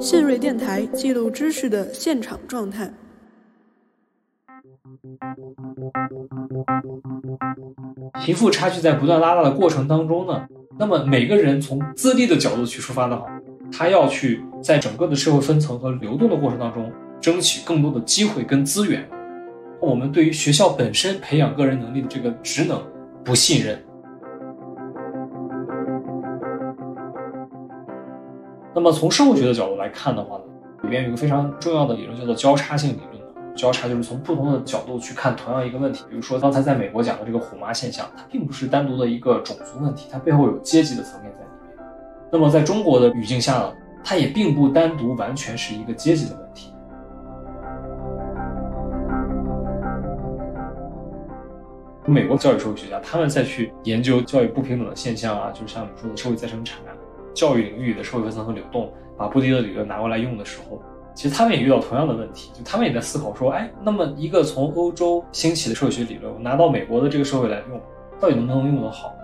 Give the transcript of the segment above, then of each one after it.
信瑞电台记录知识的现场状态。贫富差距在不断拉大的过程当中呢，那么每个人从自立的角度去出发的话，他要去在整个的社会分层和流动的过程当中，争取更多的机会跟资源。我们对于学校本身培养个人能力的这个职能不信任。那么从社会学的角度来看的话呢，里面有一个非常重要的理论叫做交叉性理论。交叉就是从不同的角度去看同样一个问题。比如说刚才在美国讲的这个虎妈现象，它并不是单独的一个种族问题，它背后有阶级的层面在里面。那么在中国的语境下呢，它也并不单独完全是一个阶级的问题。美国教育社会学家他们再去研究教育不平等的现象啊，就是像你说的社会再生产啊。教育领域的社会分层和流动，把布迪的理论拿过来用的时候，其实他们也遇到同样的问题，就他们也在思考说，哎，那么一个从欧洲兴起的社会学理论，我拿到美国的这个社会来用，到底能不能用得好？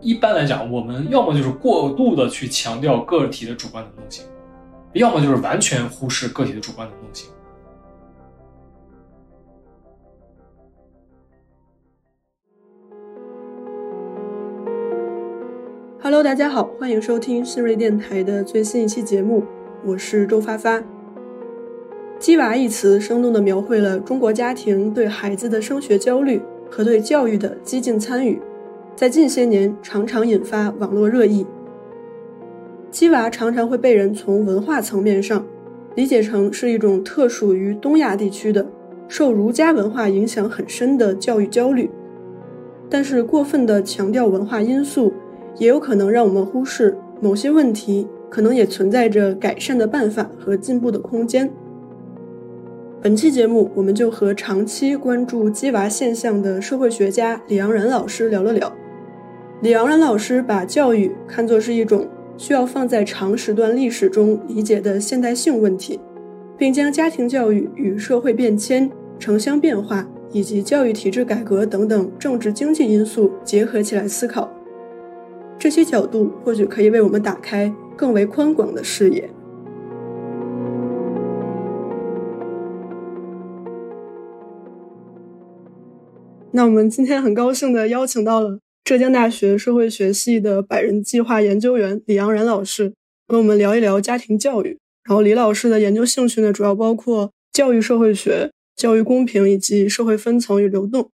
一般来讲，我们要么就是过度的去强调个体的主观能动性，要么就是完全忽视个体的主观能动性。Hello，大家好，欢迎收听新锐电台的最新一期节目，我是周发发。鸡娃一词生动地描绘了中国家庭对孩子的升学焦虑和对教育的激进参与，在近些年常常引发网络热议。鸡娃常常会被人从文化层面上理解成是一种特属于东亚地区的、受儒家文化影响很深的教育焦虑，但是过分的强调文化因素。也有可能让我们忽视某些问题，可能也存在着改善的办法和进步的空间。本期节目，我们就和长期关注“鸡娃”现象的社会学家李昂然老师聊了聊。李昂然老师把教育看作是一种需要放在长时段历史中理解的现代性问题，并将家庭教育与社会变迁、城乡变化以及教育体制改革等等政治经济因素结合起来思考。这些角度或许可以为我们打开更为宽广的视野。那我们今天很高兴的邀请到了浙江大学社会学系的百人计划研究员李昂然老师，跟我们聊一聊家庭教育。然后李老师的研究兴趣呢，主要包括教育社会学、教育公平以及社会分层与流动。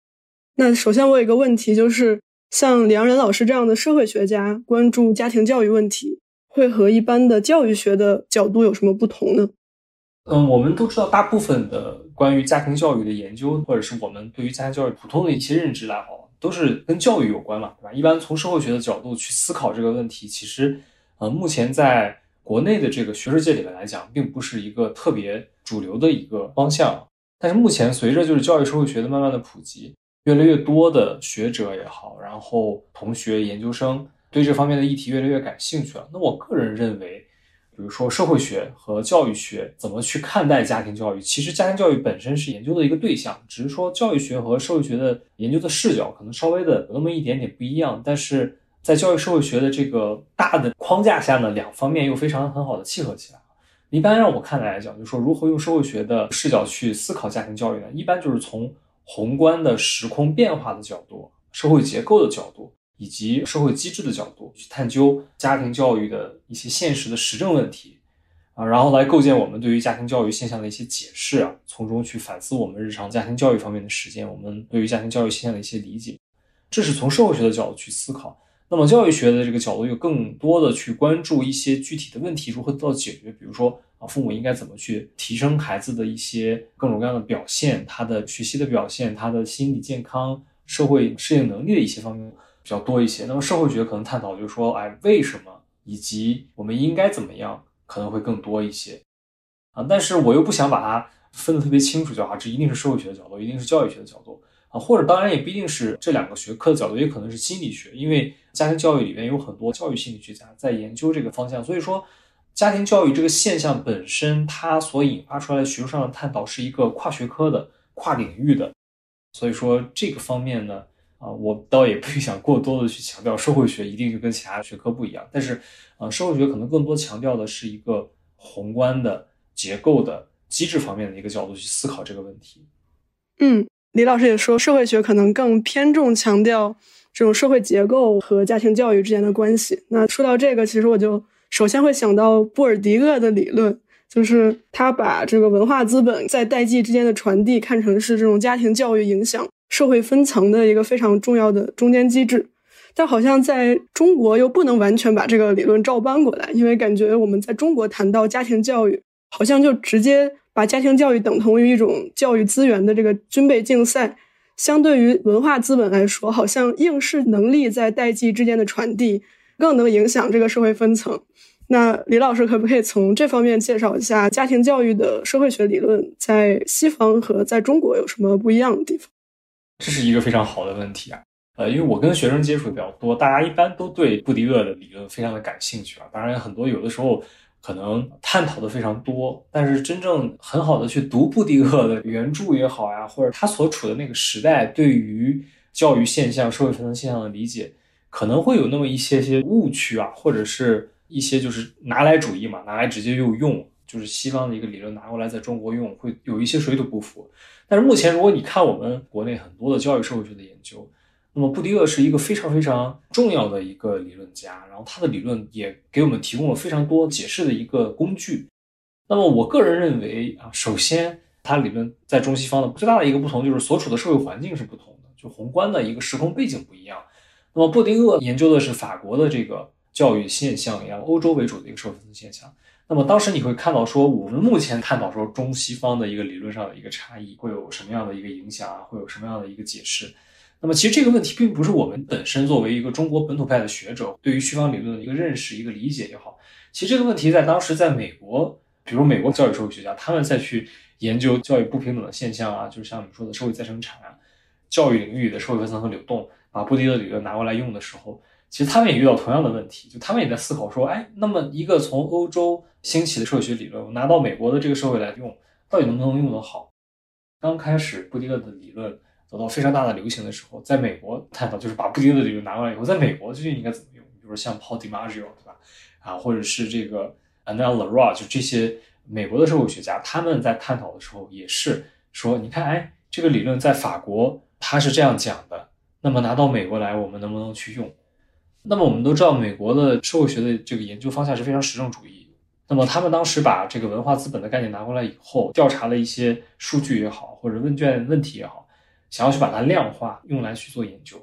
那首先我有一个问题就是。像梁仁老师这样的社会学家关注家庭教育问题，会和一般的教育学的角度有什么不同呢？嗯，我们都知道，大部分的关于家庭教育的研究，或者是我们对于家庭教育普通的一些认知来好，都是跟教育有关嘛，对吧？一般从社会学的角度去思考这个问题，其实，呃，目前在国内的这个学术界里面来讲，并不是一个特别主流的一个方向。但是目前随着就是教育社会学的慢慢的普及。越来越多的学者也好，然后同学、研究生对这方面的议题越来越感兴趣了。那我个人认为，比如说社会学和教育学怎么去看待家庭教育，其实家庭教育本身是研究的一个对象，只是说教育学和社会学的研究的视角可能稍微的有那么一点点不一样。但是在教育社会学的这个大的框架下呢，两方面又非常很好的契合起来。一般让我看来讲，就说如何用社会学的视角去思考家庭教育呢？一般就是从宏观的时空变化的角度、社会结构的角度以及社会机制的角度去探究家庭教育的一些现实的实证问题，啊，然后来构建我们对于家庭教育现象的一些解释啊，从中去反思我们日常家庭教育方面的实践，我们对于家庭教育现象的一些理解，这是从社会学的角度去思考。那么教育学的这个角度又更多的去关注一些具体的问题如何得到解决，比如说啊，父母应该怎么去提升孩子的一些各种各样的表现，他的学习的表现，他的心理健康、社会适应能力的一些方面比较多一些。那么社会学可能探讨就是说，哎，为什么以及我们应该怎么样，可能会更多一些啊。但是我又不想把它分得特别清楚，叫啊，这一定是社会学的角度，一定是教育学的角度。啊，或者当然也不一定是这两个学科的角度，也可能是心理学，因为家庭教育里面有很多教育心理学家在研究这个方向。所以说，家庭教育这个现象本身，它所引发出来的学术上的探讨是一个跨学科的、跨领域的。所以说这个方面呢，啊，我倒也不想过多的去强调社会学一定就跟其他学科不一样，但是，呃，社会学可能更多强调的是一个宏观的结构的机制方面的一个角度去思考这个问题。嗯，李老师也说，社会学可能更偏重强调这种社会结构和家庭教育之间的关系。那说到这个，其实我就首先会想到布尔迪厄的理论。就是他把这个文化资本在代际之间的传递看成是这种家庭教育影响社会分层的一个非常重要的中间机制，但好像在中国又不能完全把这个理论照搬过来，因为感觉我们在中国谈到家庭教育，好像就直接把家庭教育等同于一种教育资源的这个军备竞赛，相对于文化资本来说，好像应试能力在代际之间的传递更能影响这个社会分层。那李老师可不可以从这方面介绍一下家庭教育的社会学理论在西方和在中国有什么不一样的地方？这是一个非常好的问题啊。呃，因为我跟学生接触比较多，大家一般都对布迪厄的理论非常的感兴趣啊。当然，很多有的时候可能探讨的非常多，但是真正很好的去读布迪厄的原著也好呀，或者他所处的那个时代对于教育现象、社会分层现象的理解，可能会有那么一些些误区啊，或者是。一些就是拿来主义嘛，拿来直接就用，就是西方的一个理论拿过来在中国用，会有一些水土不服。但是目前，如果你看我们国内很多的教育社会学的研究，那么布迪厄是一个非常非常重要的一个理论家，然后他的理论也给我们提供了非常多解释的一个工具。那么我个人认为啊，首先他理论在中西方的最大的一个不同就是所处的社会环境是不同的，就宏观的一个时空背景不一样。那么布迪厄研究的是法国的这个。教育现象一样，欧洲为主的一个社会分层现象。那么当时你会看到说，我们目前探讨说中西方的一个理论上的一个差异会有什么样的一个影响啊，会有什么样的一个解释？那么其实这个问题并不是我们本身作为一个中国本土派的学者对于西方理论的一个认识、一个理解也好，其实这个问题在当时在美国，比如美国教育社会学家他们再去研究教育不平等的现象啊，就是像你说的社会再生产啊，教育领域的社会分层和流动，把布迪厄理论拿过来用的时候。其实他们也遇到同样的问题，就他们也在思考说，哎，那么一个从欧洲兴起的社会学理论，我拿到美国的这个社会来用，到底能不能用得好？刚开始布迪厄的理论得到非常大的流行的时候，在美国探讨就是把布迪厄的理论拿过来以后，在美国究竟应该怎么用？比如说像 Paul DiMaggio 对吧？啊，或者是这个 Anel Leroy，就这些美国的社会学家，他们在探讨的时候也是说，你看，哎，这个理论在法国他是这样讲的，那么拿到美国来，我们能不能去用？那么我们都知道，美国的社会学的这个研究方向是非常实证主义。那么他们当时把这个文化资本的概念拿过来以后，调查了一些数据也好，或者问卷问题也好，想要去把它量化，用来去做研究。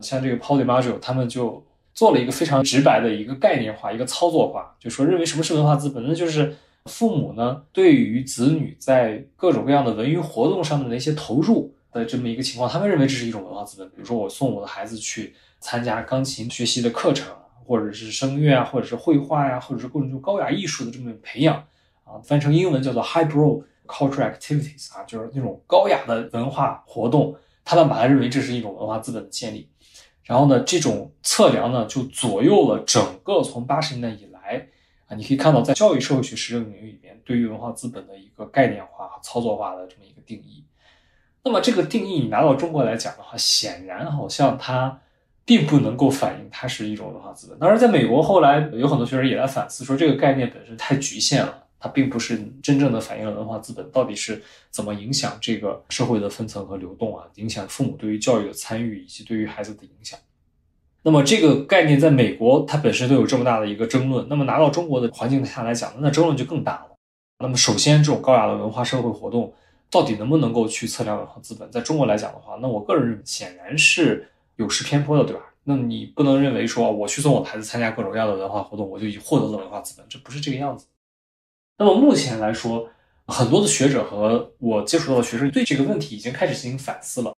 像这个 Paul DiMaggio，他们就做了一个非常直白的一个概念化、一个操作化，就说认为什么是文化资本？那就是父母呢对于子女在各种各样的文娱活动上面的一些投入的这么一个情况，他们认为这是一种文化资本。比如说我送我的孩子去。参加钢琴学习的课程，或者是声乐啊，或者是绘画呀，或者是各种就高雅艺术的这么培养啊，翻成英文叫做 highbrow cultural activities 啊，就是那种高雅的文化活动，他们把它认为这是一种文化资本的建立。然后呢，这种测量呢，就左右了整个从八十年代以来啊，你可以看到在教育社会学实证领域里面，对于文化资本的一个概念化和操作化的这么一个定义。那么这个定义你拿到中国来讲的话，显然好像它。并不能够反映它是一种文化资本。当然，在美国后来有很多学生也来反思，说这个概念本身太局限了，它并不是真正的反映了文化资本到底是怎么影响这个社会的分层和流动啊，影响父母对于教育的参与以及对于孩子的影响。那么这个概念在美国它本身都有这么大的一个争论，那么拿到中国的环境下来讲，那争论就更大了。那么首先，这种高雅的文化社会活动到底能不能够去测量文化资本？在中国来讲的话，那我个人认为显然是。有失偏颇的，对吧？那你不能认为说我去送我的孩子参加各种各样的文化活动，我就已获得了文化资本，这不是这个样子。那么目前来说，很多的学者和我接触到的学生对这个问题已经开始进行反思了。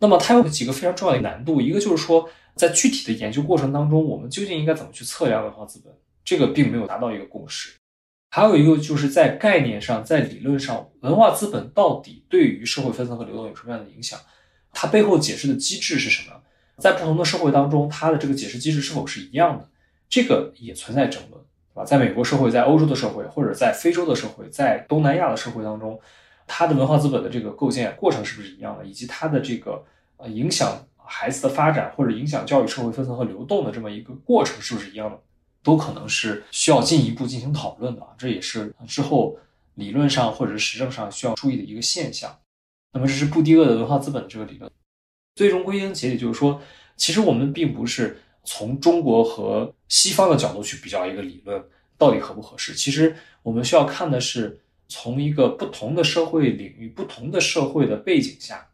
那么它有几个非常重要的难度，一个就是说，在具体的研究过程当中，我们究竟应该怎么去测量文化资本？这个并没有达到一个共识。还有一个就是在概念上，在理论上，文化资本到底对于社会分层和流动有什么样的影响？它背后解释的机制是什么？在不同的社会当中，它的这个解释机制是否是一样的？这个也存在争论，对吧？在美国社会、在欧洲的社会，或者在非洲的社会、在东南亚的社会当中，它的文化资本的这个构建过程是不是一样的？以及它的这个呃影响孩子的发展或者影响教育社会分层和流动的这么一个过程是不是一样的，都可能是需要进一步进行讨论的。这也是之后理论上或者是实证上需要注意的一个现象。那么这是布迪厄的文化资本的这个理论。最终归根结底就是说，其实我们并不是从中国和西方的角度去比较一个理论到底合不合适。其实我们需要看的是从一个不同的社会领域、不同的社会的背景下，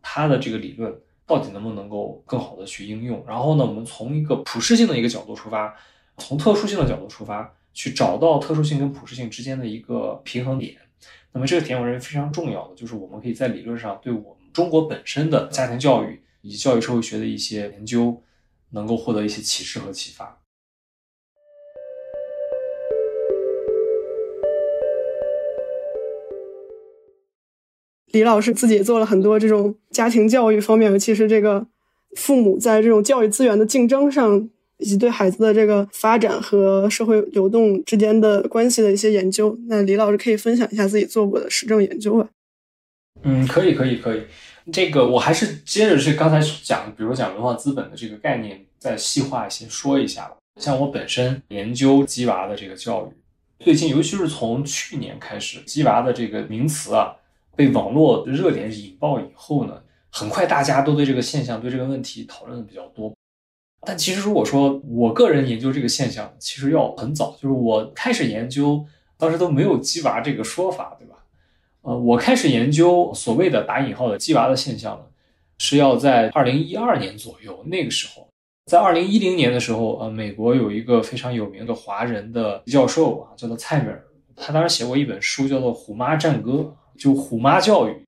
它的这个理论到底能不能够更好的去应用。然后呢，我们从一个普适性的一个角度出发，从特殊性的角度出发，去找到特殊性跟普适性之间的一个平衡点。那么这个点我认为非常重要的，就是我们可以在理论上对我们中国本身的家庭教育以及教育社会学的一些研究，能够获得一些启示和启发。李老师自己做了很多这种家庭教育方面，尤其是这个父母在这种教育资源的竞争上。以及对孩子的这个发展和社会流动之间的关系的一些研究，那李老师可以分享一下自己做过的实证研究吧？嗯，可以，可以，可以。这个我还是接着去刚才讲，比如讲文化资本的这个概念，再细化一些说一下吧。像我本身研究鸡娃的这个教育，最近尤其是从去年开始，鸡娃的这个名词啊被网络热点引爆以后呢，很快大家都对这个现象、对这个问题讨论的比较多。但其实，如果说我个人研究这个现象，其实要很早，就是我开始研究，当时都没有“鸡娃”这个说法，对吧？呃，我开始研究所谓的打引号的“鸡娃”的现象呢，是要在二零一二年左右。那个时候，在二零一零年的时候，呃，美国有一个非常有名的华人的教授啊，叫做蔡美尔，他当时写过一本书，叫做《虎妈战歌》，就虎妈教育。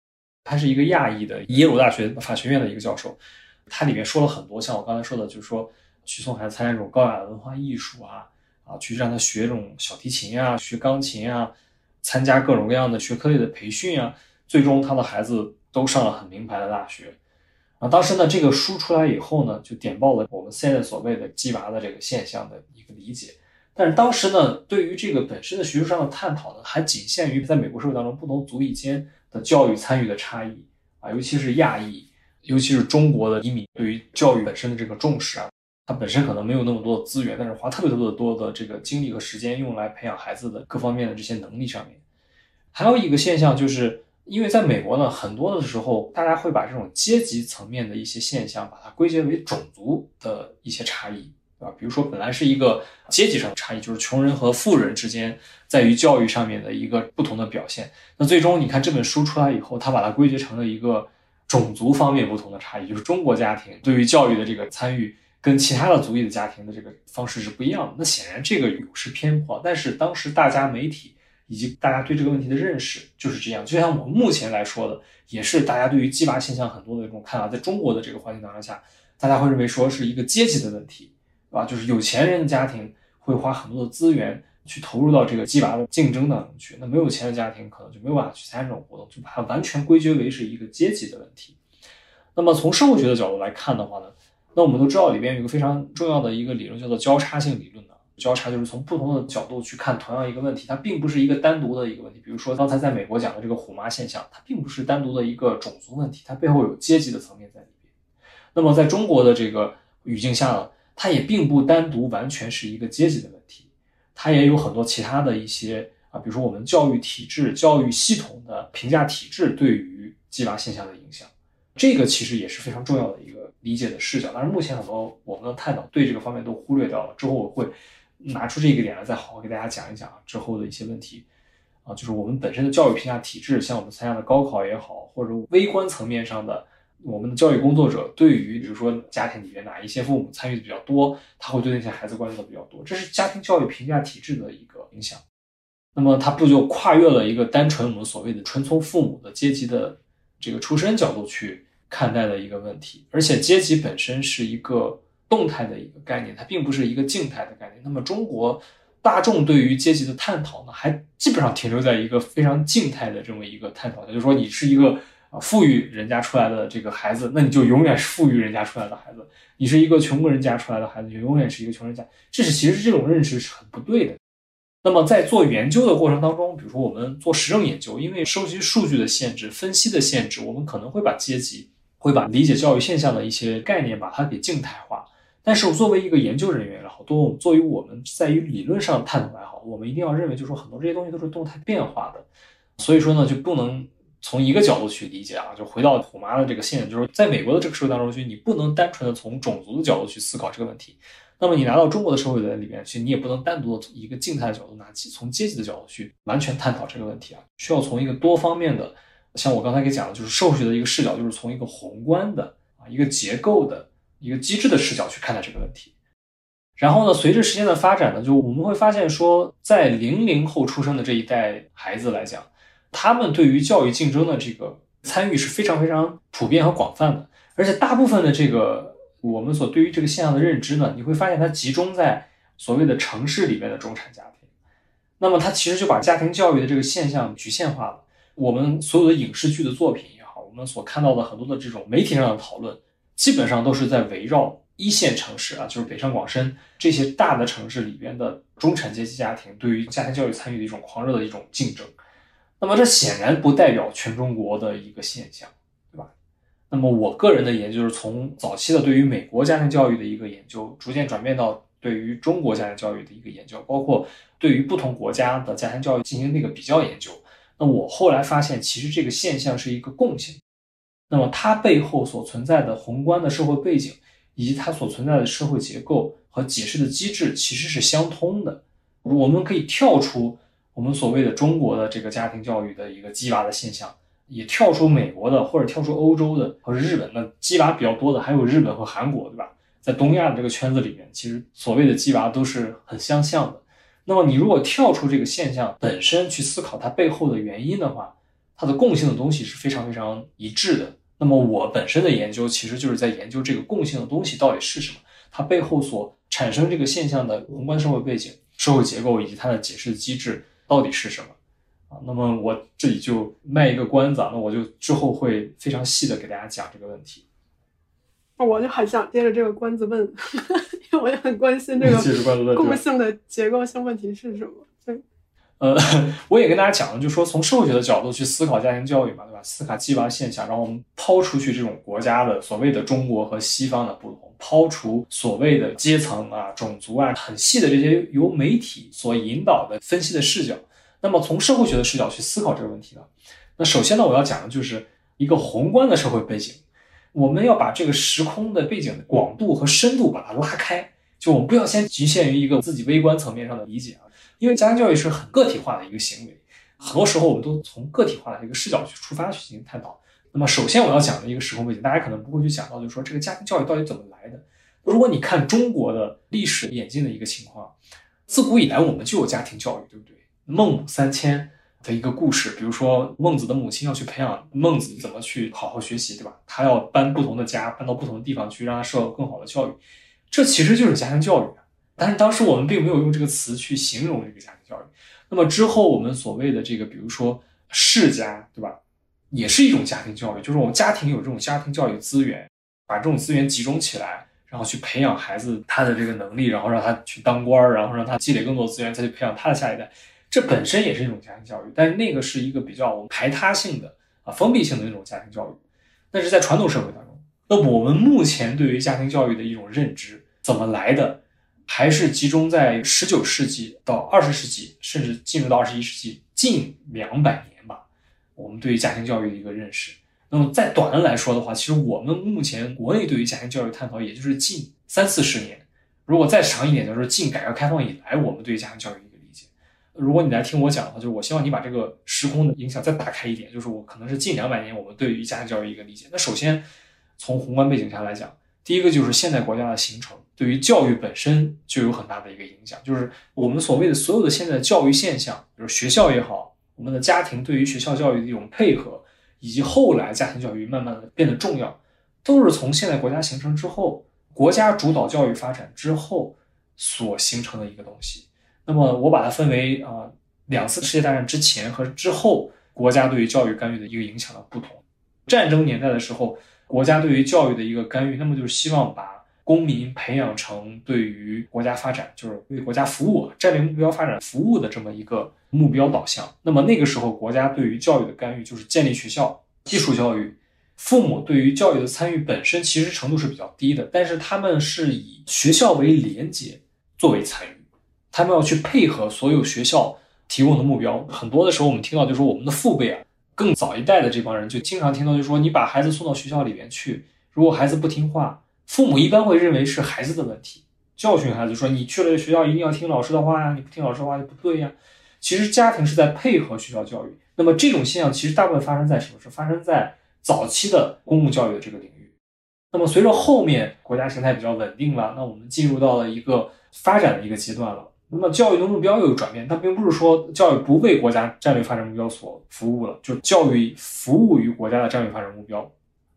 他是一个亚裔的耶鲁大学法学院的一个教授。它里面说了很多，像我刚才说的，就是说去送孩子参加这种高雅的文化艺术啊，啊，去让他学这种小提琴啊，学钢琴啊，参加各种各样的学科类的培训啊，最终他的孩子都上了很名牌的大学。啊，当时呢，这个书出来以后呢，就点爆了我们现在所谓的“鸡娃”的这个现象的一个理解。但是当时呢，对于这个本身的学术上的探讨呢，还仅限于在美国社会当中不同族裔间的教育参与的差异啊，尤其是亚裔。尤其是中国的移民对于教育本身的这个重视啊，他本身可能没有那么多的资源，但是花特别特别多的这个精力和时间用来培养孩子的各方面的这些能力上面。还有一个现象就是，因为在美国呢，很多的时候大家会把这种阶级层面的一些现象，把它归结为种族的一些差异，对吧？比如说本来是一个阶级上的差异，就是穷人和富人之间在于教育上面的一个不同的表现。那最终你看这本书出来以后，他把它归结成了一个。种族方面不同的差异，就是中国家庭对于教育的这个参与，跟其他的族裔的家庭的这个方式是不一样的。那显然这个有失偏颇，但是当时大家媒体以及大家对这个问题的认识就是这样。就像我们目前来说的，也是大家对于鸡娃现象很多的这种看法，在中国的这个环境当中下，大家会认为说是一个阶级的问题，对吧？就是有钱人的家庭会花很多的资源。去投入到这个鸡娃的竞争当中去，那没有钱的家庭可能就没有办法去参加这种活动，就把它完全归结为是一个阶级的问题。那么从社会学的角度来看的话呢，那我们都知道里边有一个非常重要的一个理论叫做交叉性理论的。交叉就是从不同的角度去看同样一个问题，它并不是一个单独的一个问题。比如说刚才在美国讲的这个虎妈现象，它并不是单独的一个种族问题，它背后有阶级的层面在里边。那么在中国的这个语境下呢，它也并不单独完全是一个阶级的问题。它也有很多其他的一些啊，比如说我们教育体制、教育系统的评价体制对于鸡娃现象的影响，这个其实也是非常重要的一个理解的视角。但是目前很多我们的探讨对这个方面都忽略掉了。之后我会拿出这个点来，再好好给大家讲一讲之后的一些问题啊，就是我们本身的教育评价体制，像我们参加的高考也好，或者微观层面上的。我们的教育工作者对于，比如说家庭里面哪一些父母参与的比较多，他会对那些孩子关注的比较多，这是家庭教育评价体制的一个影响。那么它不就跨越了一个单纯我们所谓的纯从父母的阶级的这个出身角度去看待的一个问题？而且阶级本身是一个动态的一个概念，它并不是一个静态的概念。那么中国大众对于阶级的探讨呢，还基本上停留在一个非常静态的这么一个探讨，就是说你是一个。富裕人家出来的这个孩子，那你就永远是富裕人家出来的孩子；你是一个穷人家出来的孩子，就永远是一个穷人家。这是其实这种认识是很不对的。那么在做研究的过程当中，比如说我们做实证研究，因为收集数据的限制、分析的限制，我们可能会把阶级会把理解教育现象的一些概念把它给静态化。但是作为一个研究人员也好，多作为我们在于理论上探讨也好，我们一定要认为，就是说很多这些东西都是动态变化的。所以说呢，就不能从一个角度去理解啊。就回到虎妈的这个线，就是在美国的这个社会当中去，你不能单纯的从种族的角度去思考这个问题。那么你拿到中国的社会的里面去，你也不能单独的从一个静态的角度拿起，从阶级的角度去完全探讨这个问题啊。需要从一个多方面的，像我刚才给讲的，就是社会学的一个视角，就是从一个宏观的啊，一个结构的。一个机制的视角去看待这个问题，然后呢，随着时间的发展呢，就我们会发现说，在零零后出生的这一代孩子来讲，他们对于教育竞争的这个参与是非常非常普遍和广泛的，而且大部分的这个我们所对于这个现象的认知呢，你会发现它集中在所谓的城市里面的中产家庭，那么它其实就把家庭教育的这个现象局限化了。我们所有的影视剧的作品也好，我们所看到的很多的这种媒体上的讨论。基本上都是在围绕一线城市啊，就是北上广深这些大的城市里边的中产阶级家庭对于家庭教育参与的一种狂热的一种竞争。那么这显然不代表全中国的一个现象，对吧？那么我个人的研究是从早期的对于美国家庭教育的一个研究，逐渐转变到对于中国家庭教育的一个研究，包括对于不同国家的家庭教育进行那个比较研究。那我后来发现，其实这个现象是一个共性。那么它背后所存在的宏观的社会背景，以及它所存在的社会结构和解释的机制，其实是相通的。我们可以跳出我们所谓的中国的这个家庭教育的一个鸡娃的现象，也跳出美国的或者跳出欧洲的或者日本的鸡娃比较多的，还有日本和韩国，对吧？在东亚的这个圈子里面，其实所谓的鸡娃都是很相像的。那么你如果跳出这个现象本身去思考它背后的原因的话，它的共性的东西是非常非常一致的。那么我本身的研究其实就是在研究这个共性的东西到底是什么，它背后所产生这个现象的宏观社会背景、社会结构以及它的解释机制到底是什么啊？那么我这里就卖一个关子，啊，那我就之后会非常细的给大家讲这个问题。我就很想接着这个关子问，因为我也很关心这个共性的结构性问题是什么。对。呃，我也跟大家讲了，就是说从社会学的角度去思考家庭教育嘛，对吧？思考鸡娃现象，然后我们抛出去这种国家的所谓的中国和西方的不同，抛除所谓的阶层啊、种族啊很细的这些由媒体所引导的分析的视角，那么从社会学的视角去思考这个问题呢？那首先呢，我要讲的就是一个宏观的社会背景，我们要把这个时空的背景的广度和深度把它拉开，就我们不要先局限于一个自己微观层面上的理解啊。因为家庭教育是很个体化的一个行为，很多时候我们都从个体化的一个视角去出发去进行探讨。那么，首先我要讲的一个时空背景，大家可能不会去想到，就是说这个家庭教育到底怎么来的。如果你看中国的历史演进的一个情况，自古以来我们就有家庭教育，对不对？孟母三迁的一个故事，比如说孟子的母亲要去培养孟子怎么去好好学习，对吧？他要搬不同的家，搬到不同的地方去，让他受到更好的教育，这其实就是家庭教育。但是当时我们并没有用这个词去形容这个家庭教育。那么之后我们所谓的这个，比如说世家，对吧？也是一种家庭教育，就是我们家庭有这种家庭教育资源，把这种资源集中起来，然后去培养孩子他的这个能力，然后让他去当官，然后让他积累更多资源，再去培养他的下一代。这本身也是一种家庭教育，但是那个是一个比较排他性的啊，封闭性的那种家庭教育。但是在传统社会当中，那我们目前对于家庭教育的一种认知怎么来的？还是集中在十九世纪到二十世纪，甚至进入到二十一世纪近两百年吧。我们对于家庭教育的一个认识。那么再短的来说的话，其实我们目前国内对于家庭教育探讨，也就是近三四十年。如果再长一点，就是近改革开放以来，我们对于家庭教育的一个理解。如果你来听我讲的话，就是我希望你把这个时空的影响再打开一点，就是我可能是近两百年我们对于家庭教育一个理解。那首先从宏观背景下来讲，第一个就是现代国家的形成。对于教育本身就有很大的一个影响，就是我们所谓的所有的现在教育现象，比如学校也好，我们的家庭对于学校教育的一种配合，以及后来家庭教育慢慢的变得重要，都是从现代国家形成之后，国家主导教育发展之后所形成的一个东西。那么我把它分为啊两次世界大战之前和之后国家对于教育干预的一个影响的不同。战争年代的时候，国家对于教育的一个干预，那么就是希望把公民培养成对于国家发展，就是为国家服务、战略目标发展服务的这么一个目标导向。那么那个时候，国家对于教育的干预就是建立学校、技术教育、父母对于教育的参与本身其实程度是比较低的，但是他们是以学校为连接作为参与，他们要去配合所有学校提供的目标。很多的时候，我们听到就是我们的父辈啊，更早一代的这帮人就经常听到，就说你把孩子送到学校里面去，如果孩子不听话，父母一般会认为是孩子的问题，教训孩子说你去了学校一定要听老师的话呀，你不听老师的话就不对呀。其实家庭是在配合学校教育。那么这种现象其实大部分发生在什么是？发生在早期的公共教育的这个领域。那么随着后面国家形态比较稳定了，那我们进入到了一个发展的一个阶段了。那么教育的目标又有转变，它并不是说教育不为国家战略发展目标所服务了，就教育服务于国家的战略发展目标，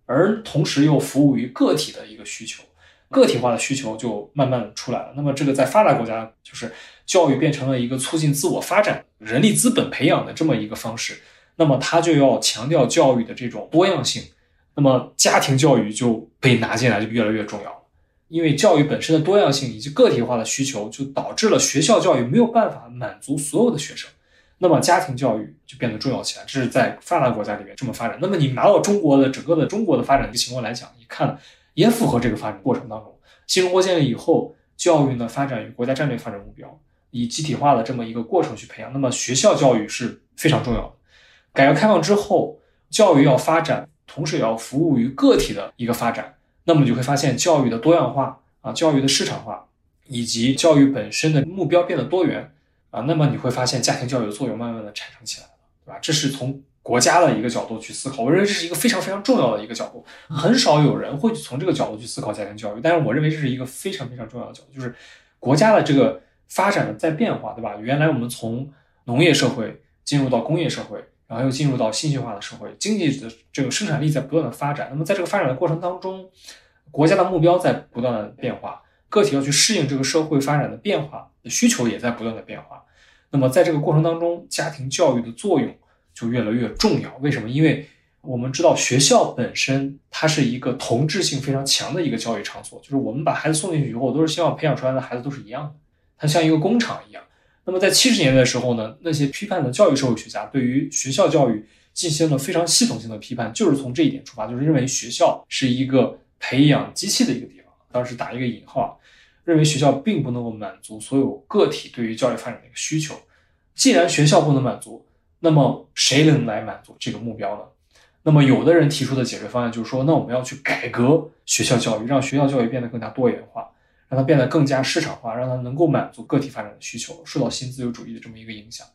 而同时又服务于个体的一个需求，个体化的需求就慢慢出来了。那么这个在发达国家就是教育变成了一个促进自我发展、人力资本培养的这么一个方式，那么它就要强调教育的这种多样性，那么家庭教育就被拿进来就越来越重要了。因为教育本身的多样性以及个体化的需求，就导致了学校教育没有办法满足所有的学生，那么家庭教育就变得重要起来。这是在发达国家里面这么发展。那么你拿到中国的整个的中国的发展的情况来讲，你看也符合这个发展过程当中。新中国建立以后，教育呢发展与国家战略发展目标，以集体化的这么一个过程去培养。那么学校教育是非常重要的。改革开放之后，教育要发展，同时也要服务于个体的一个发展。那么你就会发现教育的多样化啊，教育的市场化，以及教育本身的目标变得多元啊。那么你会发现家庭教育的作用慢慢的产生起来了，对吧？这是从国家的一个角度去思考，我认为这是一个非常非常重要的一个角度。很少有人会去从这个角度去思考家庭教育，但是我认为这是一个非常非常重要的角度，就是国家的这个发展的在变化，对吧？原来我们从农业社会进入到工业社会，然后又进入到信息化的社会，经济的这个生产力在不断的发展。那么在这个发展的过程当中，国家的目标在不断的变化，个体要去适应这个社会发展的变化，需求也在不断的变化。那么在这个过程当中，家庭教育的作用就越来越重要。为什么？因为我们知道学校本身它是一个同质性非常强的一个教育场所，就是我们把孩子送进去以后，都是希望培养出来的孩子都是一样的，它像一个工厂一样。那么在七十年代的时候呢，那些批判的教育社会学家对于学校教育进行了非常系统性的批判，就是从这一点出发，就是认为学校是一个。培养机器的一个地方，当时打一个引号，认为学校并不能够满足所有个体对于教育发展的一个需求。既然学校不能满足，那么谁能来满足这个目标呢？那么有的人提出的解决方案就是说，那我们要去改革学校教育，让学校教育变得更加多元化，让它变得更加市场化，让它能够满足个体发展的需求，受到新自由主义的这么一个影响。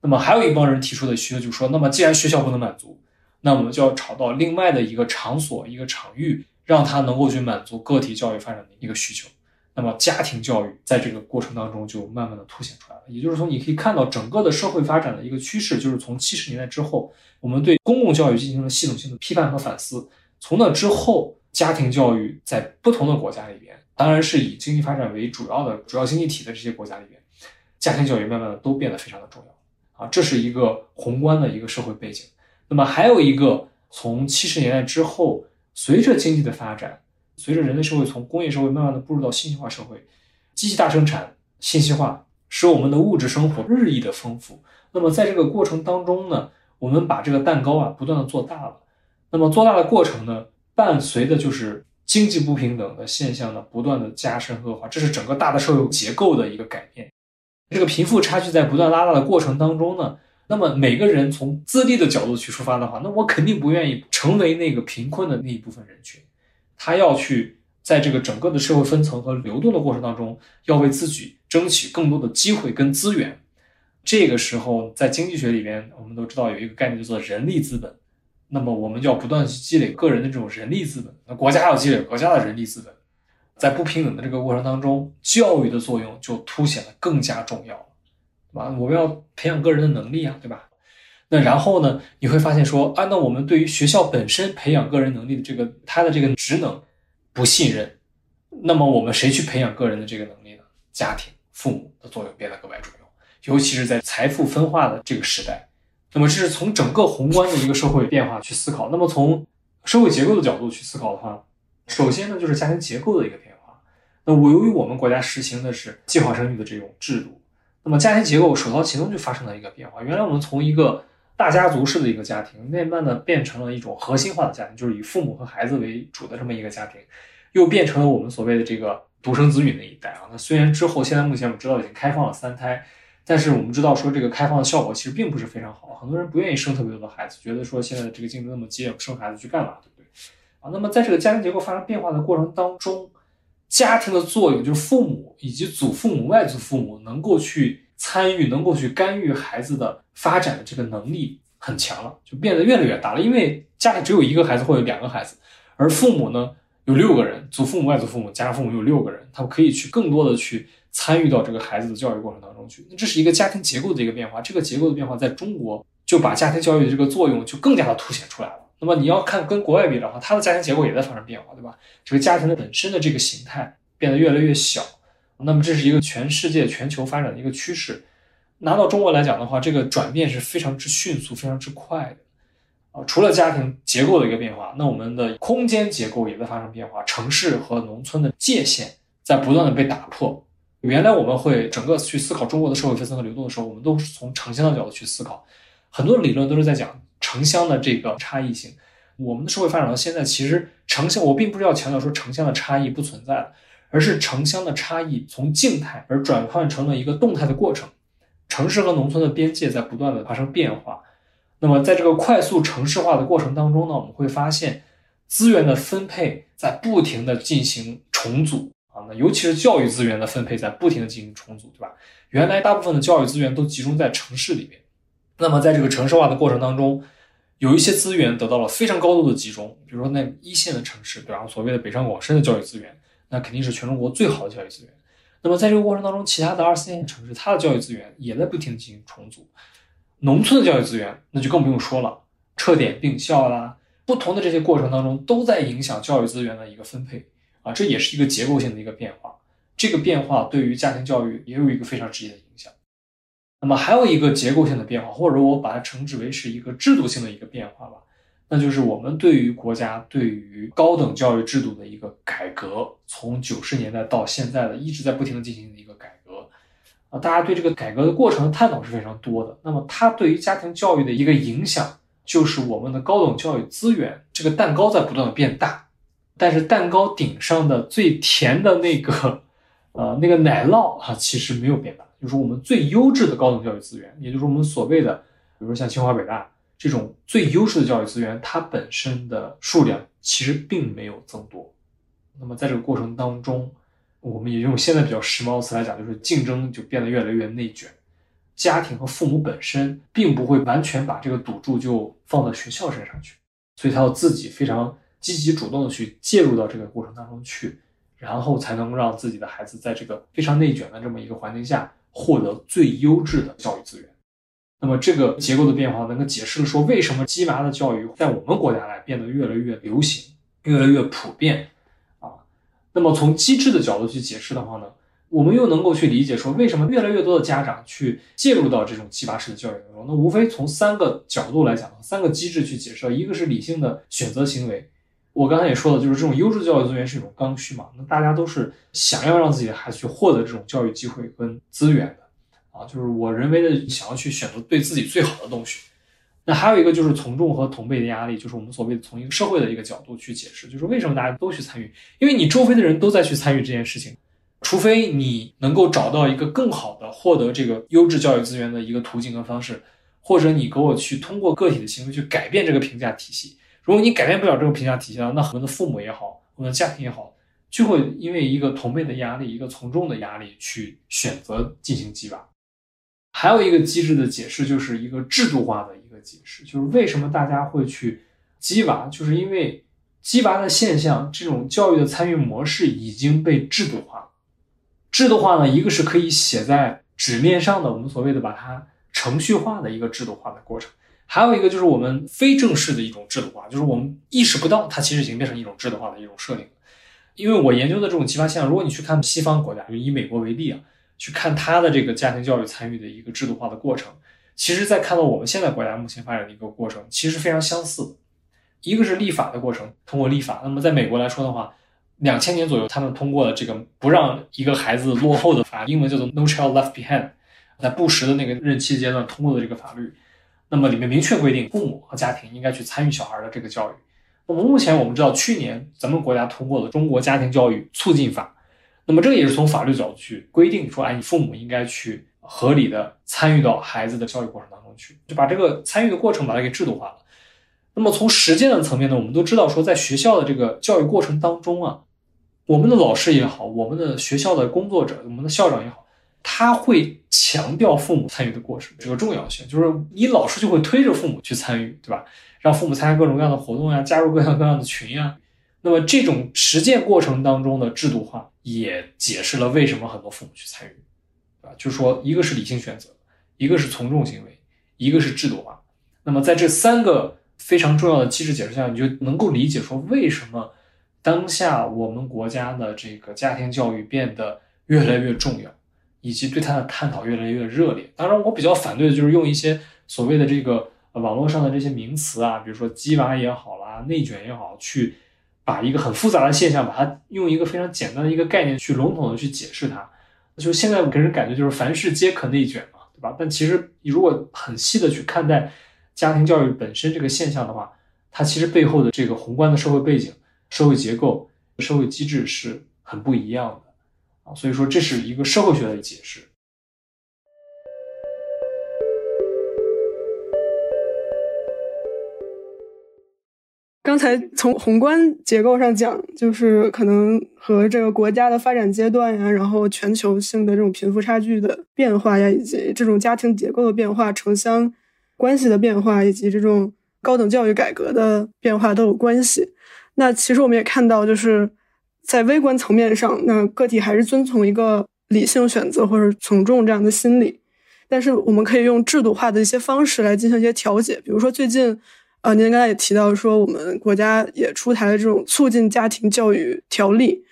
那么还有一帮人提出的需求就是说，那么既然学校不能满足，那我们就要找到另外的一个场所、一个场域。让他能够去满足个体教育发展的一个需求，那么家庭教育在这个过程当中就慢慢的凸显出来了。也就是说，你可以看到整个的社会发展的一个趋势，就是从七十年代之后，我们对公共教育进行了系统性的批判和反思。从那之后，家庭教育在不同的国家里边，当然是以经济发展为主要的主要经济体的这些国家里边，家庭教育慢慢的都变得非常的重要啊，这是一个宏观的一个社会背景。那么还有一个从七十年代之后。随着经济的发展，随着人类社会从工业社会慢慢的步入到信息化社会，机器大生产、信息化，使我们的物质生活日益的丰富。那么在这个过程当中呢，我们把这个蛋糕啊不断的做大了。那么做大的过程呢，伴随的就是经济不平等的现象呢不断的加深恶化，这是整个大的社会结构的一个改变。这个贫富差距在不断拉大的过程当中呢。那么每个人从自立的角度去出发的话，那我肯定不愿意成为那个贫困的那一部分人群。他要去在这个整个的社会分层和流动的过程当中，要为自己争取更多的机会跟资源。这个时候，在经济学里边，我们都知道有一个概念叫做人力资本。那么我们就要不断去积累个人的这种人力资本，那国家要积累国家的人力资本。在不平等的这个过程当中，教育的作用就凸显得更加重要。对吧？我们要培养个人的能力啊，对吧？那然后呢？你会发现说，啊，那我们对于学校本身培养个人能力的这个它的这个职能不信任，那么我们谁去培养个人的这个能力呢？家庭、父母的作用变得格外重要，尤其是在财富分化的这个时代。那么这是从整个宏观的一个社会变化去思考。那么从社会结构的角度去思考的话，首先呢就是家庭结构的一个变化。那我由于我们国家实行的是计划生育的这种制度。那么家庭结构首当其冲就发生了一个变化。原来我们从一个大家族式的一个家庭，慢慢的变成了一种核心化的家庭，就是以父母和孩子为主的这么一个家庭，又变成了我们所谓的这个独生子女那一代啊。那虽然之后现在目前我们知道已经开放了三胎，但是我们知道说这个开放的效果其实并不是非常好，很多人不愿意生特别多的孩子，觉得说现在的这个竞争那么激烈，生孩子去干嘛，对不对？啊，那么在这个家庭结构发生变化的过程当中，家庭的作用就是父母以及祖父母、外祖父母能够去。参与能够去干预孩子的发展的这个能力很强了，就变得越来越大了。因为家里只有一个孩子或者两个孩子，而父母呢有六个人，祖父母、外祖父母加上父母有六个人，他们可以去更多的去参与到这个孩子的教育过程当中去。那这是一个家庭结构的一个变化，这个结构的变化在中国就把家庭教育的这个作用就更加的凸显出来了。那么你要看跟国外比的话，它的家庭结构也在发生变化，对吧？这个家庭的本身的这个形态变得越来越小。那么这是一个全世界、全球发展的一个趋势。拿到中国来讲的话，这个转变是非常之迅速、非常之快的啊。除了家庭结构的一个变化，那我们的空间结构也在发生变化。城市和农村的界限在不断的被打破。原来我们会整个去思考中国的社会分层和流动的时候，我们都是从城乡的角度去思考，很多理论都是在讲城乡的这个差异性。我们的社会发展到现在，其实城乡我并不是要强调说城乡的差异不存在了。而是城乡的差异从静态而转换成了一个动态的过程，城市和农村的边界在不断的发生变化。那么在这个快速城市化的过程当中呢，我们会发现资源的分配在不停的进行重组啊，那尤其是教育资源的分配在不停的进行重组，对吧？原来大部分的教育资源都集中在城市里面，那么在这个城市化的过程当中，有一些资源得到了非常高度的集中，比如说那一线的城市，对吧？所谓的北上广深的教育资源。那肯定是全中国最好的教育资源。那么在这个过程当中，其他的二四线城市，它的教育资源也在不停的进行重组。农村的教育资源，那就更不用说了，撤点并校啦，不同的这些过程当中，都在影响教育资源的一个分配啊，这也是一个结构性的一个变化。这个变化对于家庭教育也有一个非常直接的影响。那么还有一个结构性的变化，或者我把它称之为是一个制度性的一个变化吧。那就是我们对于国家对于高等教育制度的一个改革，从九十年代到现在的一直在不停的进行的一个改革，啊，大家对这个改革的过程的探讨是非常多的。那么它对于家庭教育的一个影响，就是我们的高等教育资源这个蛋糕在不断的变大，但是蛋糕顶上的最甜的那个，呃，那个奶酪啊，其实没有变大，就是我们最优质的高等教育资源，也就是我们所谓的，比如说像清华北大。这种最优势的教育资源，它本身的数量其实并没有增多。那么在这个过程当中，我们也用现在比较时髦的词来讲，就是竞争就变得越来越内卷。家庭和父母本身并不会完全把这个赌注就放到学校身上去，所以他要自己非常积极主动的去介入到这个过程当中去，然后才能让自己的孩子在这个非常内卷的这么一个环境下获得最优质的教育资源。那么这个结构的变化能够解释了说为什么鸡娃的教育在我们国家来变得越来越流行，越来越普遍啊。那么从机制的角度去解释的话呢，我们又能够去理解说为什么越来越多的家长去介入到这种鸡娃式的教育当中。那无非从三个角度来讲，三个机制去解释：一个是理性的选择行为，我刚才也说了，就是这种优质教育资源是一种刚需嘛，那大家都是想要让自己的孩子去获得这种教育机会跟资源的。啊，就是我人为的想要去选择对自己最好的东西。那还有一个就是从众和同辈的压力，就是我们所谓的从一个社会的一个角度去解释，就是为什么大家都去参与？因为你周围的人都在去参与这件事情，除非你能够找到一个更好的获得这个优质教育资源的一个途径和方式，或者你给我去通过个体的行为去改变这个评价体系。如果你改变不了这个评价体系，那很多的父母也好，我们的家庭也好，就会因为一个同辈的压力，一个从众的压力去选择进行鸡娃。还有一个机制的解释，就是一个制度化的一个解释，就是为什么大家会去鸡娃，就是因为鸡娃的现象，这种教育的参与模式已经被制度化了。制度化呢，一个是可以写在纸面上的，我们所谓的把它程序化的一个制度化的过程；还有一个就是我们非正式的一种制度化，就是我们意识不到它其实已经变成一种制度化的一种设定。因为我研究的这种激发现象，如果你去看西方国家，就以美国为例啊。去看他的这个家庭教育参与的一个制度化的过程，其实，在看到我们现在国家目前发展的一个过程，其实非常相似。一个是立法的过程，通过立法。那么，在美国来说的话，两千年左右，他们通过了这个不让一个孩子落后的法，英文叫做 No Child Left Behind，在布什的那个任期阶段通过的这个法律。那么里面明确规定父母和家庭应该去参与小孩的这个教育。那么目前我们知道，去年咱们国家通过了《中国家庭教育促进法》，那么这个也是从法律角度去规定说，哎，你父母应该去合理的参与到孩子的教育过程当中去，就把这个参与的过程把它给制度化了。那么从实践的层面呢，我们都知道说，在学校的这个教育过程当中啊，我们的老师也好，我们的学校的工作者，我们的校长也好，他会强调父母参与的过程这个重要性，就是你老师就会推着父母去参与，对吧？让父母参加各种各样的活动呀，加入各样各样的群呀。那么这种实践过程当中的制度化，也解释了为什么很多父母去参与，啊，就是说，一个是理性选择，一个是从众行为，一个是制度化。那么在这三个。非常重要的机制解释下，你就能够理解说为什么当下我们国家的这个家庭教育变得越来越重要，以及对它的探讨越来越热烈。当然，我比较反对的就是用一些所谓的这个网络上的这些名词啊，比如说“鸡娃”也好啦，“内卷”也好，去把一个很复杂的现象，把它用一个非常简单的一个概念去笼统的去解释它。就现在给人感觉就是凡事皆可内卷嘛，对吧？但其实你如果很细的去看待。家庭教育本身这个现象的话，它其实背后的这个宏观的社会背景、社会结构、社会机制是很不一样的啊，所以说这是一个社会学的解释。刚才从宏观结构上讲，就是可能和这个国家的发展阶段呀，然后全球性的这种贫富差距的变化呀，以及这种家庭结构的变化，城乡。关系的变化以及这种高等教育改革的变化都有关系。那其实我们也看到，就是在微观层面上，那个体还是遵从一个理性选择或者从众这样的心理。但是我们可以用制度化的一些方式来进行一些调节。比如说最近，呃，您刚才也提到说，我们国家也出台了这种促进家庭教育条例，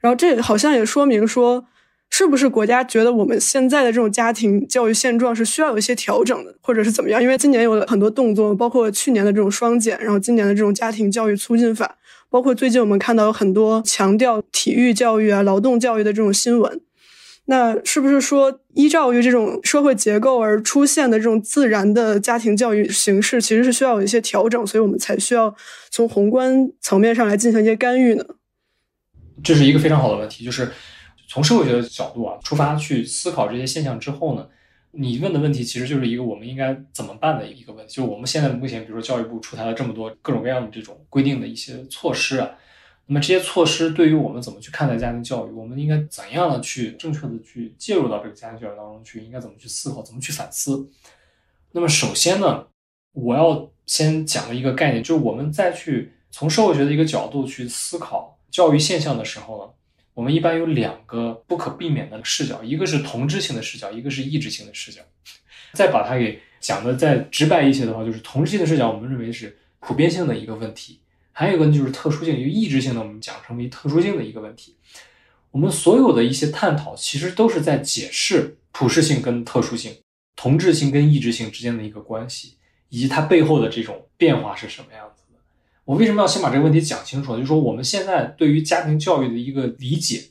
然后这好像也说明说。是不是国家觉得我们现在的这种家庭教育现状是需要有一些调整的，或者是怎么样？因为今年有了很多动作，包括去年的这种双减，然后今年的这种家庭教育促进法，包括最近我们看到有很多强调体育教育啊、劳动教育的这种新闻。那是不是说依照于这种社会结构而出现的这种自然的家庭教育形式，其实是需要有一些调整，所以我们才需要从宏观层面上来进行一些干预呢？这是一个非常好的问题，就是。从社会学的角度啊出发去思考这些现象之后呢，你问的问题其实就是一个我们应该怎么办的一个问题。就是我们现在目前，比如说教育部出台了这么多各种各样的这种规定的一些措施啊，那么这些措施对于我们怎么去看待家庭教育，我们应该怎样的去正确的去介入到这个家庭教育当中去，应该怎么去思考，怎么去反思？那么首先呢，我要先讲一个概念，就是我们再去从社会学的一个角度去思考教育现象的时候呢。我们一般有两个不可避免的视角，一个是同质性的视角，一个是异质性的视角。再把它给讲的再直白一些的话，就是同质性的视角，我们认为是普遍性的一个问题；还有一个，就是特殊性，就异质性的，我们讲成为特殊性的一个问题。我们所有的一些探讨，其实都是在解释普适性跟特殊性、同质性跟异质性之间的一个关系，以及它背后的这种变化是什么样子的。我为什么要先把这个问题讲清楚？就是说，我们现在对于家庭教育的一个理解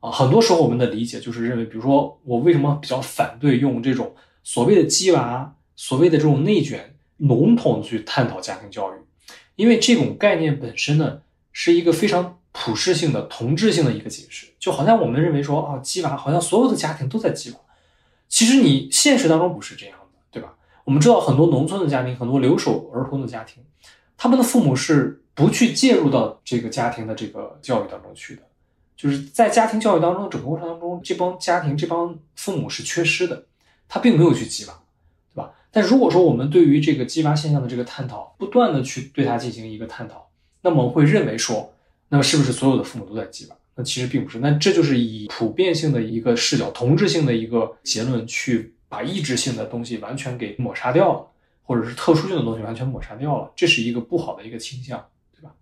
啊，很多时候我们的理解就是认为，比如说，我为什么比较反对用这种所谓的“鸡娃”、所谓的这种内卷，笼统去探讨家庭教育，因为这种概念本身呢，是一个非常普适性的、同质性的一个解释，就好像我们认为说啊，鸡娃好像所有的家庭都在鸡娃，其实你现实当中不是这样的，对吧？我们知道很多农村的家庭，很多留守儿童的家庭。他们的父母是不去介入到这个家庭的这个教育当中去的，就是在家庭教育当中整个过程当中，这帮家庭这帮父母是缺失的，他并没有去激娃，但如果说我们对于这个激发现象的这个探讨，不断的去对它进行一个探讨，那么会认为说，那么是不是所有的父母都在激娃？那其实并不是，那这就是以普遍性的一个视角、同质性的一个结论去把异质性的东西完全给抹杀掉了。或者是特殊性的东西完全抹杀掉了，这是一个不好的一个倾向，对吧？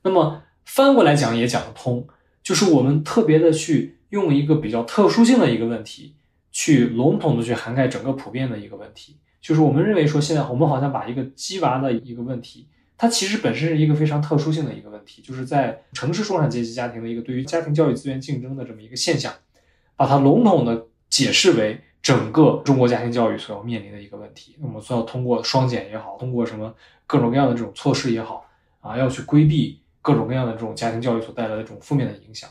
那么翻过来讲也讲得通，就是我们特别的去用一个比较特殊性的一个问题，去笼统的去涵盖整个普遍的一个问题，就是我们认为说现在我们好像把一个鸡娃的一个问题，它其实本身是一个非常特殊性的一个问题，就是在城市中产阶级家庭的一个对于家庭教育资源竞争的这么一个现象，把它笼统的解释为整个中国家庭教育所要面临的一个问题。那么所要通过双减也好，通过什么各种各样的这种措施也好，啊，要去规避各种各样的这种家庭教育所带来的这种负面的影响。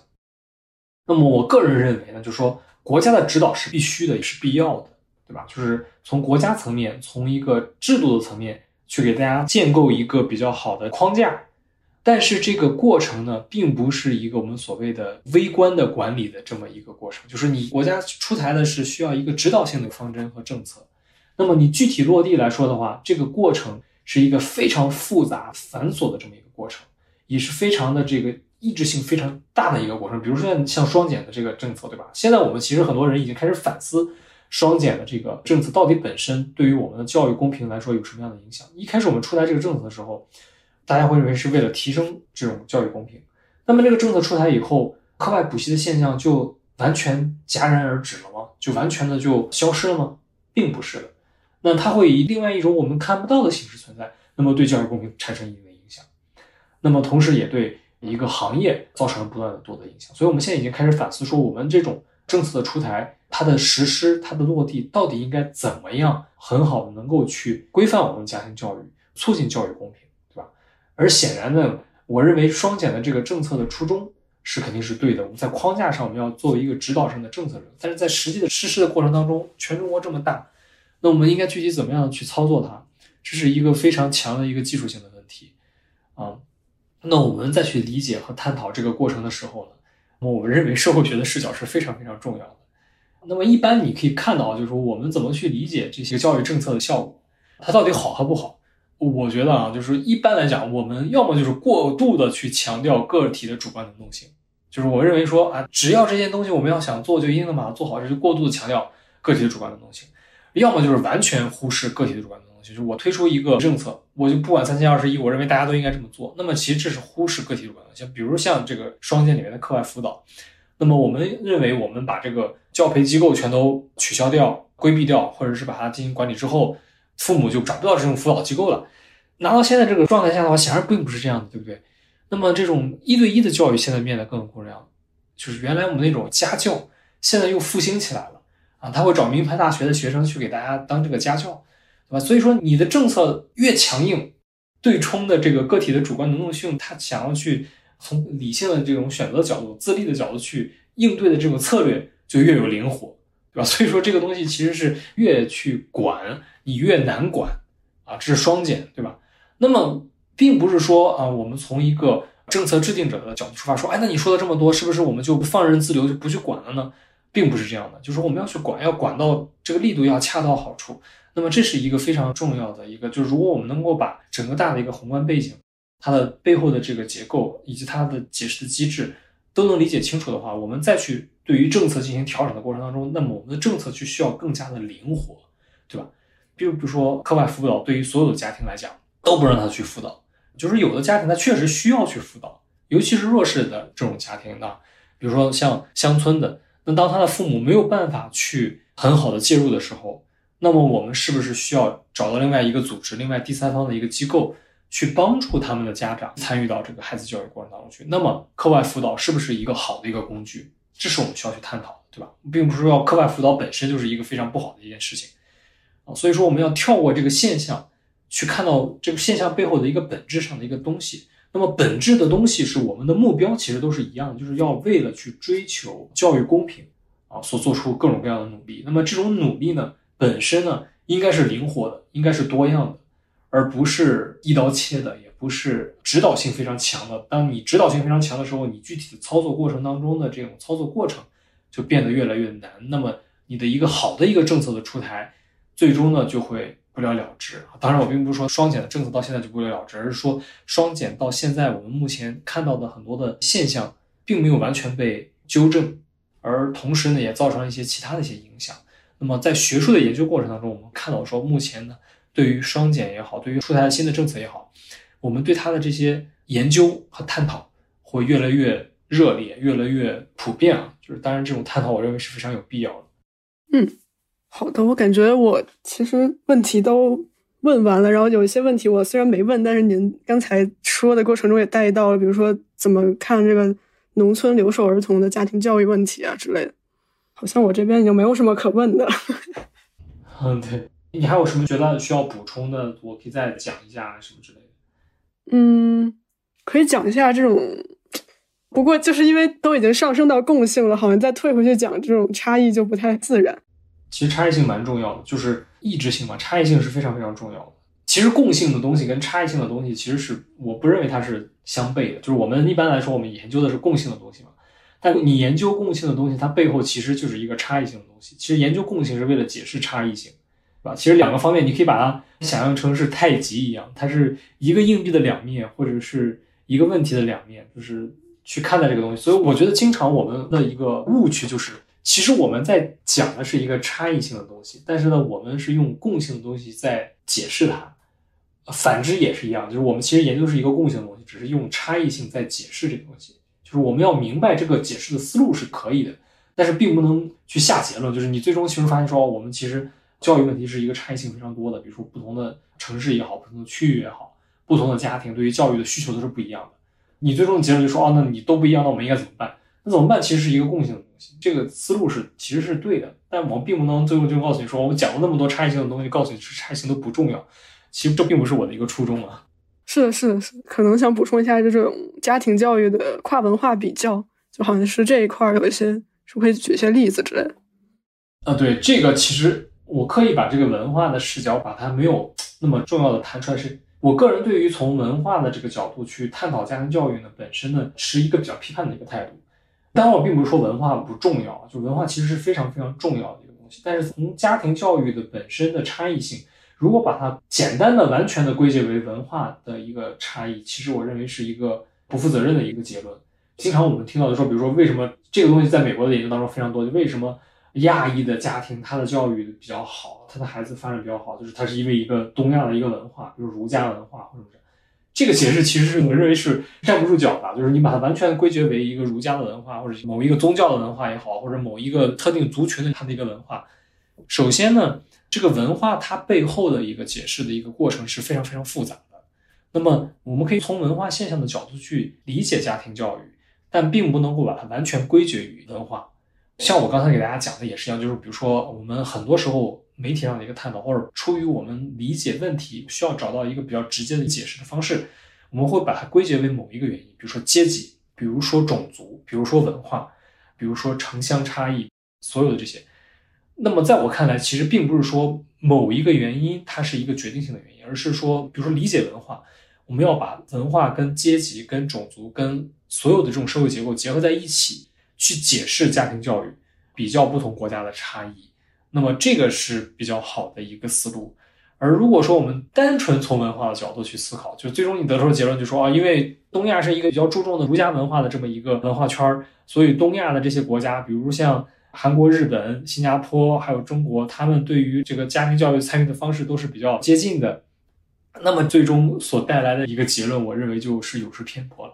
那么我个人认为呢，就是说国家的指导是必须的，也是必要的，对吧？就是从国家层面，从一个制度的层面去给大家建构一个比较好的框架。但是这个过程呢，并不是一个我们所谓的微观的管理的这么一个过程，就是你国家出台的是需要一个指导性的方针和政策，那么你具体落地来说的话，这个过程是一个非常复杂繁琐的这么一个过程，也是非常的这个意志性非常大的一个过程。比如说像双减的这个政策，对吧？现在我们其实很多人已经开始反思双减的这个政策到底本身对于我们的教育公平来说有什么样的影响。一开始我们出台这个政策的时候。大家会认为是为了提升这种教育公平，那么这个政策出台以后，课外补习的现象就完全戛然而止了吗？就完全的就消失了吗？并不是的，那它会以另外一种我们看不到的形式存在，那么对教育公平产生一定的影响，那么同时也对一个行业造成了不断的多的影响。所以，我们现在已经开始反思说，我们这种政策的出台，它的实施，它的落地，到底应该怎么样很好的能够去规范我们家庭教育，促进教育公平。对吧而显然呢，我认为双减的这个政策的初衷是肯定是对的。我们在框架上我们要作为一个指导性的政策者，但是在实际的实施的过程当中，全中国这么大，那我们应该具体怎么样去操作它？这是一个非常强的一个技术性的问题啊。那我们再去理解和探讨这个过程的时候呢，我们认为社会学的视角是非常非常重要的。那么一般你可以看到，就是说我们怎么去理解这些教育政策的效果，它到底好和不好？我觉得啊，就是一般来讲，我们要么就是过度的去强调个体的主观能动性，就是我认为说啊，只要这件东西我们要想做，就一定能把它做好，这是过度的强调个体的主观能动性；要么就是完全忽视个体的主观能动，就是我推出一个政策，我就不管三七二十一，我认为大家都应该这么做。那么其实这是忽视个体主观能动性。比如像这个双减里面的课外辅导，那么我们认为我们把这个教培机构全都取消掉、规避掉，或者是把它进行管理之后。父母就找不到这种辅导机构了。拿到现在这个状态下的话，显然并不是这样的，对不对？那么这种一对一的教育现在变得更有重要，就是原来我们那种家教，现在又复兴起来了啊！他会找名牌大学的学生去给大家当这个家教，对吧？所以说你的政策越强硬，对冲的这个个体的主观能动性，他想要去从理性的这种选择角度、自立的角度去应对的这种策略就越有灵活，对吧？所以说这个东西其实是越去管。你越难管啊，这是双减，对吧？那么并不是说啊，我们从一个政策制定者的角度出发，说，哎，那你说了这么多，是不是我们就放任自流，就不去管了呢？并不是这样的，就是我们要去管，要管到这个力度要恰到好处。那么这是一个非常重要的一个，就是如果我们能够把整个大的一个宏观背景，它的背后的这个结构以及它的解释的机制都能理解清楚的话，我们再去对于政策进行调整的过程当中，那么我们的政策就需要更加的灵活，对吧？比如比如说，课外辅导对于所有的家庭来讲，都不让他去辅导。就是有的家庭他确实需要去辅导，尤其是弱势的这种家庭呢，比如说像乡村的，那当他的父母没有办法去很好的介入的时候，那么我们是不是需要找到另外一个组织、另外第三方的一个机构去帮助他们的家长参与到这个孩子教育过程当中去？那么课外辅导是不是一个好的一个工具？这是我们需要去探讨的，对吧？并不是说课外辅导本身就是一个非常不好的一件事情啊。所以说，我们要跳过这个现象，去看到这个现象背后的一个本质上的一个东西。那么，本质的东西是我们的目标，其实都是一样的，就是要为了去追求教育公平啊，所做出各种各样的努力。那么，这种努力呢，本身呢，应该是灵活的，应该是多样的，而不是一刀切的，也不是指导性非常强的。当你指导性非常强的时候，你具体的操作过程当中的这种操作过程就变得越来越难。那么，你的一个好的一个政策的出台。最终呢，就会不了了之啊。当然，我并不是说双减的政策到现在就不了了之，而是说双减到现在，我们目前看到的很多的现象，并没有完全被纠正，而同时呢，也造成了一些其他的一些影响。那么，在学术的研究过程当中，我们看到说，目前呢，对于双减也好，对于出台的新的政策也好，我们对它的这些研究和探讨会越来越热烈，越来越普遍啊。就是，当然，这种探讨，我认为是非常有必要的。嗯。好的，我感觉我其实问题都问完了，然后有一些问题我虽然没问，但是您刚才说的过程中也带到了，比如说怎么看这个农村留守儿童的家庭教育问题啊之类的。好像我这边已经没有什么可问的。嗯，对你还有什么觉得需要补充的？我可以再讲一下什么之类的。嗯，可以讲一下这种，不过就是因为都已经上升到共性了，好像再退回去讲这种差异就不太自然。其实差异性蛮重要的，就是异质性嘛，差异性是非常非常重要的。其实共性的东西跟差异性的东西，其实是我不认为它是相悖的。就是我们一般来说，我们研究的是共性的东西嘛。但你研究共性的东西，它背后其实就是一个差异性的东西。其实研究共性是为了解释差异性，对吧？其实两个方面，你可以把它想象成是太极一样，它是一个硬币的两面，或者是一个问题的两面，就是去看待这个东西。所以我觉得，经常我们的一个误区就是。其实我们在讲的是一个差异性的东西，但是呢，我们是用共性的东西在解释它。反之也是一样，就是我们其实研究是一个共性的东西，只是用差异性在解释这个东西。就是我们要明白这个解释的思路是可以的，但是并不能去下结论。就是你最终其实发现说，我们其实教育问题是一个差异性非常多的，比如说不同的城市也好，不同的区域也好，不同的家庭对于教育的需求都是不一样的。你最终的结论就说，哦，那你都不一样，那我们应该怎么办？那怎么办？其实是一个共性的西，这个思路是其实是对的，但我们并不能最后就告诉你说，我讲了那么多差异性的东西，告诉你是差异性都不重要。其实这并不是我的一个初衷啊。是的，是的，是可能想补充一下，就这种家庭教育的跨文化比较，就好像是这一块有一些，是不可以举一些例子之类的。啊，对，这个其实我刻意把这个文化的视角把它没有那么重要的弹出来，是我个人对于从文化的这个角度去探讨家庭教育呢，本身呢持一个比较批判的一个态度。当然，我并不是说文化不重要，就文化其实是非常非常重要的一个东西。但是从家庭教育的本身的差异性，如果把它简单的、完全的归结为文化的一个差异，其实我认为是一个不负责任的一个结论。经常我们听到的说，比如说为什么这个东西在美国的研究当中非常多，就为什么亚裔的家庭他的教育比较好，他的孩子发展比较好，就是他是因为一个东亚的一个文化，比如儒家文化或者是。这个解释其实是我认为是站不住脚的，就是你把它完全归结为一个儒家的文化，或者某一个宗教的文化也好，或者某一个特定族群的它的一个文化。首先呢，这个文化它背后的一个解释的一个过程是非常非常复杂的。那么我们可以从文化现象的角度去理解家庭教育，但并不能够把它完全归结于文化。像我刚才给大家讲的也是一样，就是比如说我们很多时候。媒体上的一个探讨，或者出于我们理解问题需要找到一个比较直接的解释的方式，我们会把它归结为某一个原因，比如说阶级，比如说种族，比如说文化，比如说城乡差异，所有的这些。那么在我看来，其实并不是说某一个原因它是一个决定性的原因，而是说，比如说理解文化，我们要把文化跟阶级、跟种族、跟所有的这种社会结构结合在一起，去解释家庭教育，比较不同国家的差异。那么这个是比较好的一个思路，而如果说我们单纯从文化的角度去思考，就最终你得出的结论就说啊，因为东亚是一个比较注重的儒家文化的这么一个文化圈儿，所以东亚的这些国家，比如像韩国、日本、新加坡还有中国，他们对于这个家庭教育参与的方式都是比较接近的。那么最终所带来的一个结论，我认为就是有失偏颇了。